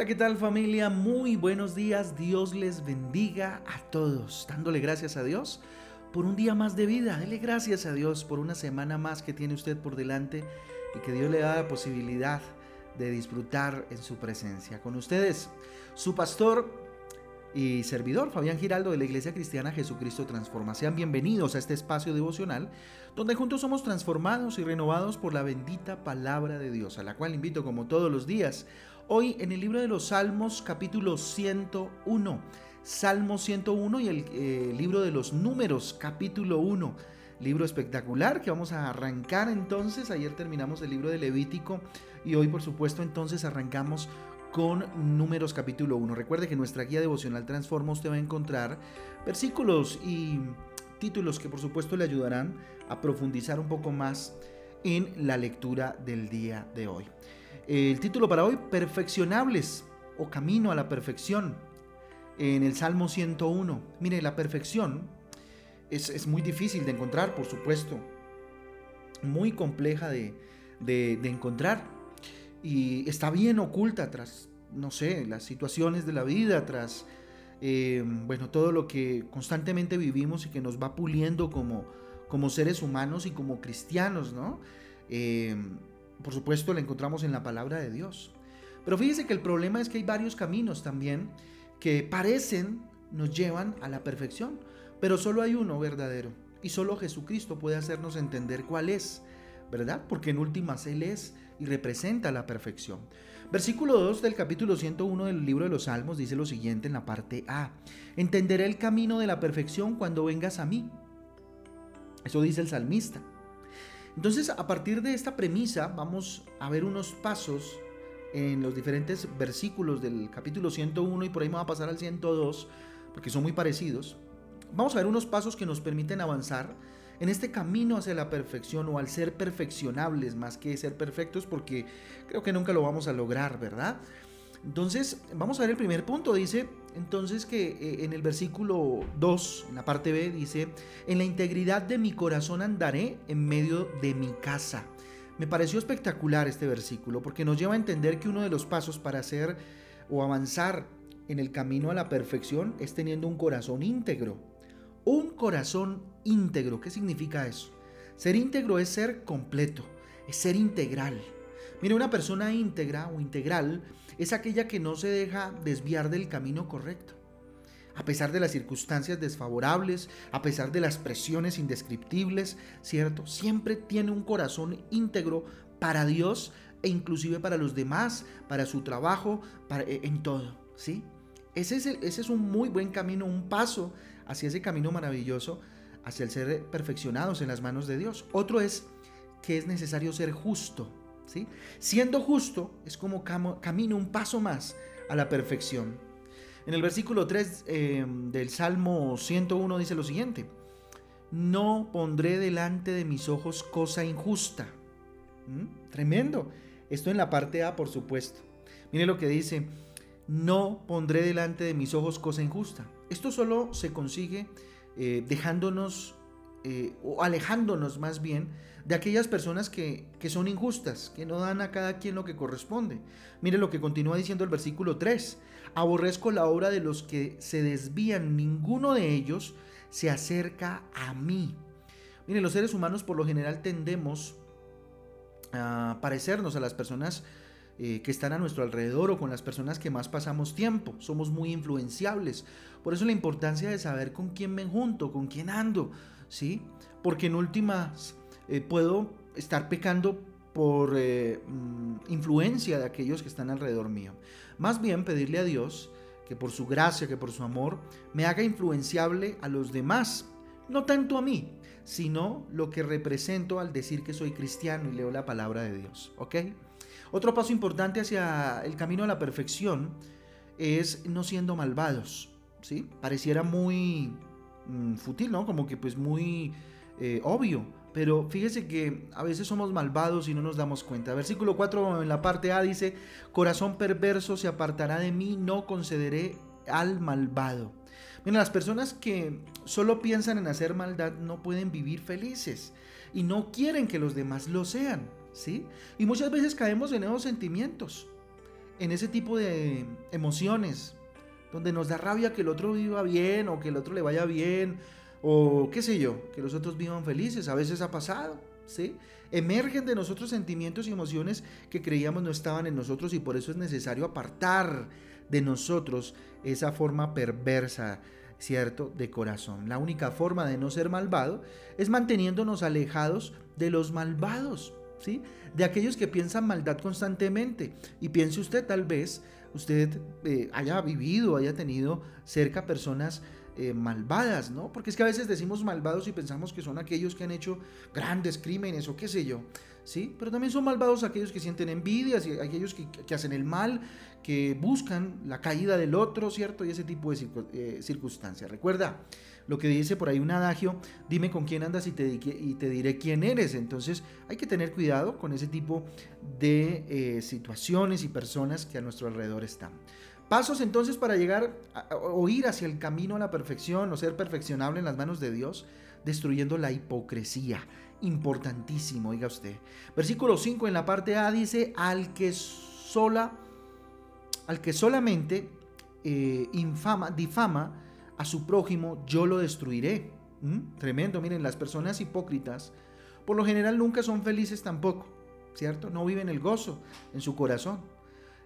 Hola, ¿qué tal familia? Muy buenos días. Dios les bendiga a todos. Dándole gracias a Dios por un día más de vida. Dele gracias a Dios por una semana más que tiene usted por delante y que Dios le da la posibilidad de disfrutar en su presencia. Con ustedes, su pastor y servidor Fabián Giraldo de la Iglesia Cristiana Jesucristo Transforma. Sean bienvenidos a este espacio devocional donde juntos somos transformados y renovados por la bendita palabra de Dios, a la cual invito como todos los días Hoy en el libro de los Salmos capítulo 101, Salmo 101 y el eh, libro de los Números capítulo 1. Libro espectacular que vamos a arrancar entonces. Ayer terminamos el libro de Levítico y hoy por supuesto entonces arrancamos con Números capítulo 1. Recuerde que nuestra guía devocional Transforma usted va a encontrar versículos y títulos que por supuesto le ayudarán a profundizar un poco más en la lectura del día de hoy. El título para hoy, Perfeccionables o Camino a la Perfección, en el Salmo 101. Mire, la perfección es, muy difícil de encontrar, por supuesto, muy compleja de, encontrar y está bien oculta tras, no sé, las situaciones de la vida, tras, eh, bueno, todo lo que constantemente vivimos y que nos va puliendo como, como seres humanos y como cristianos, ¿no? Eh, por supuesto, la encontramos en la palabra de Dios. Pero fíjese que el problema es que hay varios caminos también que parecen nos llevan a la perfección, pero solo hay uno verdadero y solo Jesucristo puede hacernos entender cuál es, ¿verdad? Porque en últimas Él es y representa la perfección. Versículo 2 del capítulo 101 del libro de los Salmos dice lo siguiente en la parte A. Entenderé el camino de la perfección cuando vengas a mí. Eso dice el salmista. Entonces, a partir de esta premisa, vamos a ver unos pasos en los diferentes versículos del capítulo 101 y por ahí me a pasar al 102, porque son muy parecidos. Vamos a ver unos pasos que nos permiten avanzar en este camino hacia la perfección o al ser perfeccionables más que ser perfectos, porque creo que nunca lo vamos a lograr, ¿verdad? Entonces, vamos a ver el primer punto. Dice entonces que eh, en el versículo 2, en la parte B, dice, en la integridad de mi corazón andaré en medio de mi casa. Me pareció espectacular este versículo porque nos lleva a entender que uno de los pasos para hacer o avanzar en el camino a la perfección es teniendo un corazón íntegro. Un corazón íntegro, ¿qué significa eso? Ser íntegro es ser completo, es ser integral. Mire, una persona íntegra o integral es aquella que no se deja desviar del camino correcto. A pesar de las circunstancias desfavorables, a pesar de las presiones indescriptibles, ¿cierto? Siempre tiene un corazón íntegro para Dios e inclusive para los demás, para su trabajo, para, e, en todo, ¿sí? Ese es, ese es un muy buen camino, un paso hacia ese camino maravilloso, hacia el ser perfeccionados en las manos de Dios. Otro es que es necesario ser justo, Siendo justo es como camino un paso más a la perfección. En el versículo 3 eh, del Salmo 101 dice lo siguiente, no pondré delante de mis ojos cosa injusta. ¿Mm? Tremendo. Esto en la parte A, por supuesto. Mire lo que dice, no pondré delante de mis ojos cosa injusta. Esto solo se consigue eh, dejándonos eh, o alejándonos más bien de aquellas personas que, son injustas, que no dan a cada quien lo que corresponde. Mire lo que continúa diciendo el versículo 3. Aborrezco la obra de los que se desvían, ninguno de ellos se acerca a mí. Mire, los seres humanos por lo general tendemos a parecernos a las personas eh, que están a nuestro alrededor o con las personas que más pasamos tiempo. Somos muy influenciables. Por eso la importancia de saber con quién me junto, con quién ando, ¿sí? Porque en últimas eh, puedo estar pecando por eh, mm, influencia de aquellos que están alrededor mío. Más bien pedirle a Dios que por su gracia, que por su amor, me haga influenciable a los demás, no tanto a mí, sino lo que represento al decir que soy cristiano y leo la palabra de Dios, ¿ok? Otro paso importante hacia el camino a la perfección es no siendo malvados, ¿sí? Pareciera muy Mm, fútil, ¿no? Como que pues muy eh, obvio. Pero fíjese que a veces somos malvados y no nos damos cuenta. Versículo 4 en la parte A dice, corazón perverso se apartará de mí, no concederé al malvado. Mira, las personas que solo piensan en hacer maldad no pueden vivir felices y no quieren que los demás lo sean, ¿sí? Y muchas veces caemos en esos sentimientos. en ese tipo de emociones, donde nos da rabia que el otro viva bien o que el otro le vaya bien o qué sé yo, que los otros vivan felices, a veces ha pasado, ¿sí? Emergen de nosotros sentimientos y emociones que creíamos no estaban en nosotros y por eso es necesario apartar de nosotros esa forma perversa, ¿cierto?, de corazón. La única forma de no ser malvado es manteniéndonos alejados de los malvados, ¿sí? De aquellos que piensan maldad constantemente. Y piense usted, tal vez, usted eh, haya vivido, haya tenido cerca personas eh, malvadas, ¿no? Porque es que a veces decimos malvados y pensamos que son aquellos que han hecho grandes crímenes o qué sé yo, ¿sí? Pero también son malvados aquellos que sienten envidias y aquellos que, hacen el mal, que buscan la caída del otro, ¿cierto? Y ese tipo de eh, circunstancias. Recuerda lo que dice por ahí un adagio, dime con quién andas y te, y te diré quién eres. Entonces hay que tener cuidado con ese tipo de eh, situaciones y personas que a nuestro alrededor están. Pasos entonces para llegar o ir hacia el camino a la perfección o ser perfeccionable en las manos de Dios, destruyendo la hipocresía. Importantísimo, oiga usted. Versículo 5 en la parte A dice, al que sola, al que solamente eh, infama, difama a su prójimo, yo lo destruiré. ¿Mm? Tremendo, miren, las personas hipócritas por lo general nunca son felices tampoco, ¿cierto? No viven el gozo en su corazón.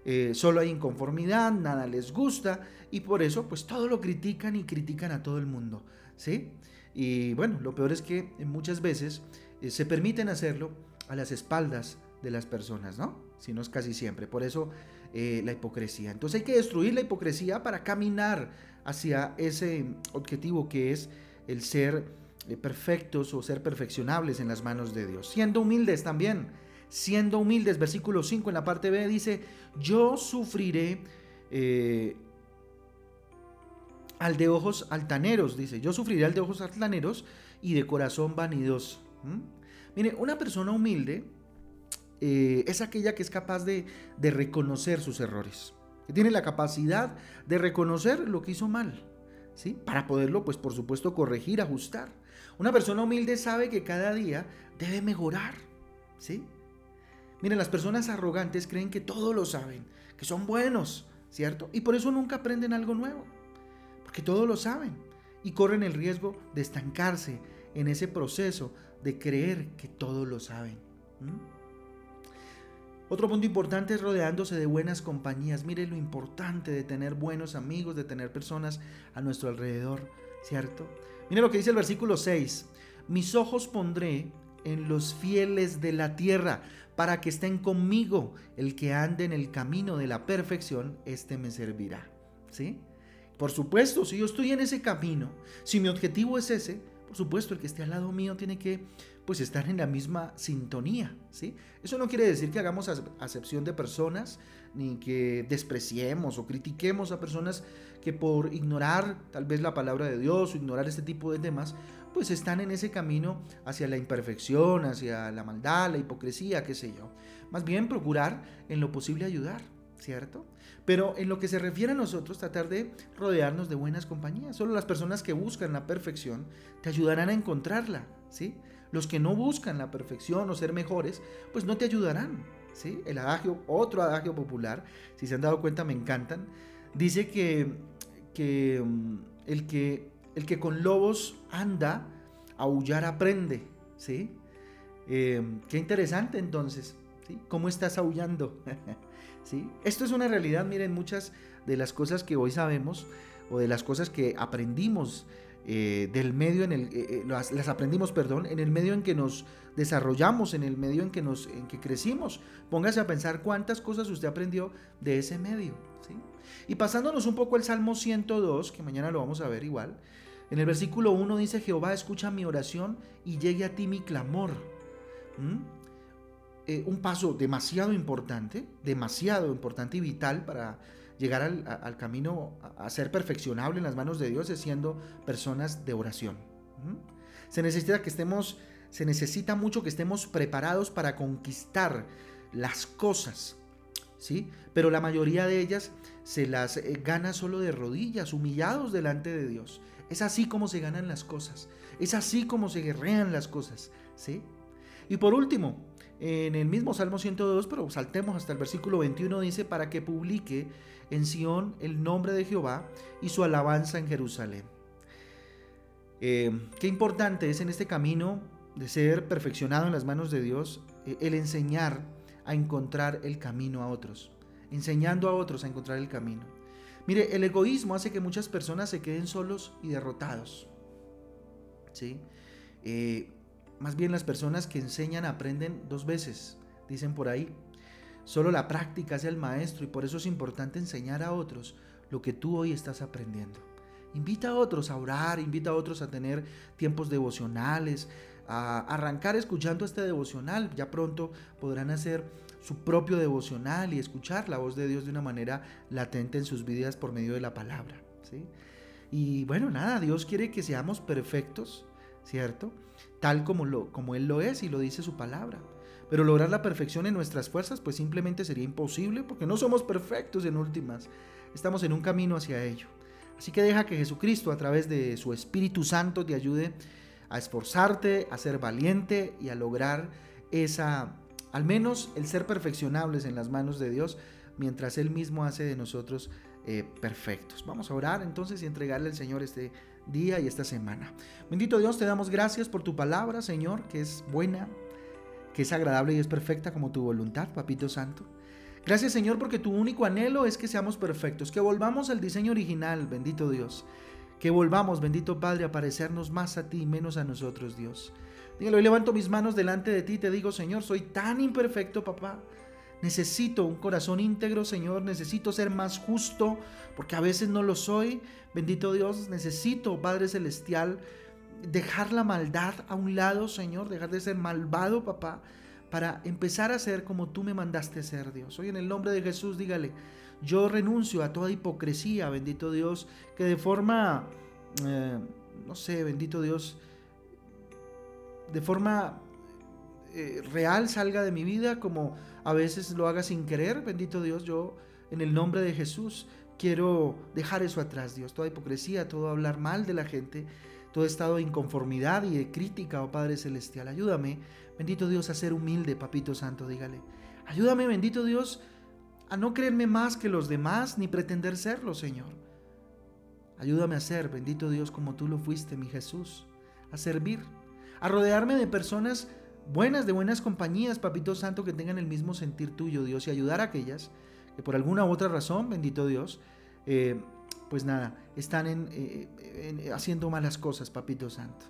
Eh, solo hay inconformidad, nada les gusta y por eso pues todo lo critican y critican a todo el mundo, ¿sí? Y bueno, lo peor es que muchas veces eh, se permiten hacerlo a las espaldas de las personas, ¿no? Si no es casi siempre. Por eso eh, la hipocresía. Entonces hay que destruir la hipocresía para caminar hacia ese objetivo que es el ser perfectos o ser perfeccionables en las manos de Dios. Siendo humildes también siendo humildes. Versículo 5 en la parte B dice, yo sufriré eh, al de ojos altaneros, dice, yo sufriré al de ojos altaneros y de corazón vanidoso. Mire, una persona humilde eh, es aquella que es capaz de, de reconocer sus errores, que tiene la capacidad de reconocer lo que hizo mal. ¿Sí? Para poderlo, pues por supuesto, corregir, ajustar. Una persona humilde sabe que cada día debe mejorar, ¿sí? Miren, las personas arrogantes creen que todo lo saben, que son buenos, ¿cierto? Y por eso nunca aprenden algo nuevo, porque todo lo saben y corren el riesgo de estancarse en ese proceso de creer que todo lo saben. Otro punto importante es rodeándose de buenas compañías. Mire lo importante de tener buenos amigos, de tener personas a nuestro alrededor, ¿cierto? Mire lo que dice el versículo 6. Mis ojos pondré en los fieles de la tierra, para que estén conmigo. El que ande en el camino de la perfección, este me servirá. ¿Sí? Por supuesto, si yo estoy en ese camino, si mi objetivo es ese, por supuesto, el que esté al lado mío tiene que pues estar en la misma sintonía, ¿sí? Eso no quiere decir que hagamos acepción de personas ni que despreciemos o critiquemos a personas que por ignorar tal vez la palabra de Dios o ignorar este tipo de temas, pues están en ese camino hacia la imperfección, hacia la maldad, la hipocresía, qué sé yo. Más bien procurar en lo posible ayudar, ¿cierto? Pero en lo que se refiere a nosotros, tratar de rodearnos de buenas compañías. Solo las personas que buscan la perfección te ayudarán a encontrarla, ¿sí? Los que no buscan la perfección o ser mejores, pues no te ayudarán, ¿sí? El adagio, otro adagio popular, si se han dado cuenta me encantan, dice que, que mm, el que el que con lobos anda, aullar aprende, ¿sí? Eh, qué interesante entonces. ¿Cómo estás aullando? ¿Sí? Esto es una realidad, miren, muchas de las cosas que hoy sabemos o de las cosas que aprendimos eh, del medio en el eh, las, aprendimos, perdón, en el medio en que nos desarrollamos, en el medio en que nos en que crecimos. Póngase a pensar cuántas cosas usted aprendió de ese medio, ¿sí? Y pasándonos un poco el Salmo 102, que mañana lo vamos a ver igual, en el versículo 1 dice, Jehová escucha mi oración y llegue a ti mi clamor. ¿Mm? Eh, un paso demasiado importante, demasiado importante y vital para llegar al, camino a, ser perfeccionable en las manos de Dios es siendo personas de oración. ¿Mm? Se necesita que estemos, se necesita mucho que estemos preparados para conquistar las cosas, ¿sí? Pero la mayoría de ellas se las eh, gana solo de rodillas, humillados delante de Dios. Es así como se ganan las cosas. Es así como se guerrean las cosas. ¿sí? Y por último, en el mismo Salmo 102, pero saltemos hasta el versículo 21, dice, para que publique en Sión el nombre de Jehová y su alabanza en Jerusalén. Eh, qué importante es en este camino de ser perfeccionado en las manos de Dios eh, el enseñar a encontrar el camino a otros, enseñando a otros a encontrar el camino. Mire, el egoísmo hace que muchas personas se queden solos y derrotados. ¿Sí? Eh, más bien las personas que enseñan aprenden dos veces, dicen por ahí. Solo la práctica hace el maestro y por eso es importante enseñar a otros lo que tú hoy estás aprendiendo. Invita a otros a orar, invita a otros a tener tiempos devocionales, a arrancar escuchando este devocional. Ya pronto podrán hacer su propio devocional y escuchar la voz de Dios de una manera latente en sus vidas por medio de la palabra. ¿sí? Y bueno, nada, Dios quiere que seamos perfectos, ¿cierto? Tal como, lo, como Él lo es y lo dice su palabra. Pero lograr la perfección en nuestras fuerzas pues simplemente sería imposible porque no somos perfectos en últimas. Estamos en un camino hacia ello. Así que deja que Jesucristo a través de su Espíritu Santo te ayude a esforzarte, a ser valiente y a lograr esa, al menos el ser perfeccionables en las manos de Dios, mientras Él mismo hace de nosotros eh, perfectos. Vamos a orar entonces y entregarle al Señor este día y esta semana. Bendito Dios, te damos gracias por tu palabra, Señor, que es buena, que es agradable y es perfecta como tu voluntad, Papito Santo. Gracias Señor porque tu único anhelo es que seamos perfectos, que volvamos al diseño original, bendito Dios. Que volvamos, bendito Padre, a parecernos más a ti y menos a nosotros, Dios. Dígalo, hoy levanto mis manos delante de ti y te digo, Señor, soy tan imperfecto, papá. Necesito un corazón íntegro, Señor. Necesito ser más justo, porque a veces no lo soy. Bendito Dios, necesito, Padre Celestial, dejar la maldad a un lado, Señor. Dejar de ser malvado, papá, para empezar a ser como tú me mandaste ser, Dios. Hoy en el nombre de Jesús, dígale, yo renuncio a toda hipocresía, bendito Dios, que de forma, eh, no sé, bendito Dios, de forma eh, real salga de mi vida, como a veces lo haga sin querer, bendito Dios, yo en el nombre de Jesús quiero dejar eso atrás, Dios, toda hipocresía, todo hablar mal de la gente, todo estado de inconformidad y de crítica, oh Padre Celestial, ayúdame, bendito Dios, a ser humilde, Papito Santo, dígale, ayúdame, bendito Dios, a no creerme más que los demás ni pretender serlo, Señor. Ayúdame a ser, bendito Dios, como tú lo fuiste, mi Jesús, a servir, a rodearme de personas buenas, de buenas compañías, Papito Santo, que tengan el mismo sentir tuyo, Dios, y ayudar a aquellas que por alguna u otra razón, bendito Dios, eh, pues nada, están eh, haciendo malas cosas, Papito Santo.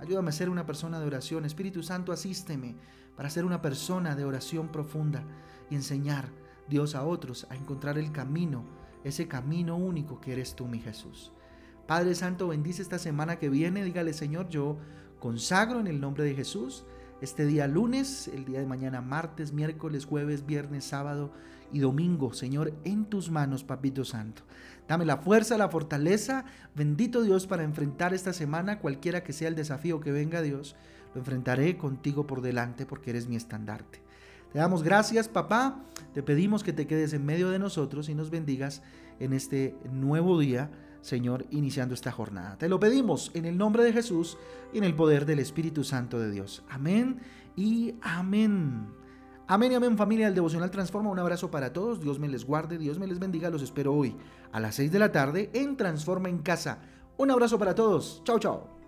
Ayúdame a ser una persona de oración. Espíritu Santo, asísteme para ser una persona de oración profunda y enseñar Dios a otros a encontrar el camino, ese camino único que eres tú, mi Jesús. Padre Santo, bendice esta semana que viene. Dígale, Señor, yo consagro en el nombre de Jesús este día lunes, el día de mañana martes, miércoles, jueves, viernes, sábado y domingo, Señor, en tus manos, Papito Santo. Dame la fuerza, la fortaleza, bendito Dios, para enfrentar esta semana, cualquiera que sea el desafío que venga, Dios, lo enfrentaré contigo por delante porque eres mi estandarte. Te damos gracias, papá. Te pedimos que te quedes en medio de nosotros y nos bendigas en este nuevo día, Señor, iniciando esta jornada. Te lo pedimos en el nombre de Jesús y en el poder del Espíritu Santo de Dios. Amén y amén. Amén y amén familia del Devocional Transforma. Un abrazo para todos. Dios me les guarde, Dios me les bendiga. Los espero hoy a las 6 de la tarde en Transforma en Casa. Un abrazo para todos. Chao, chao.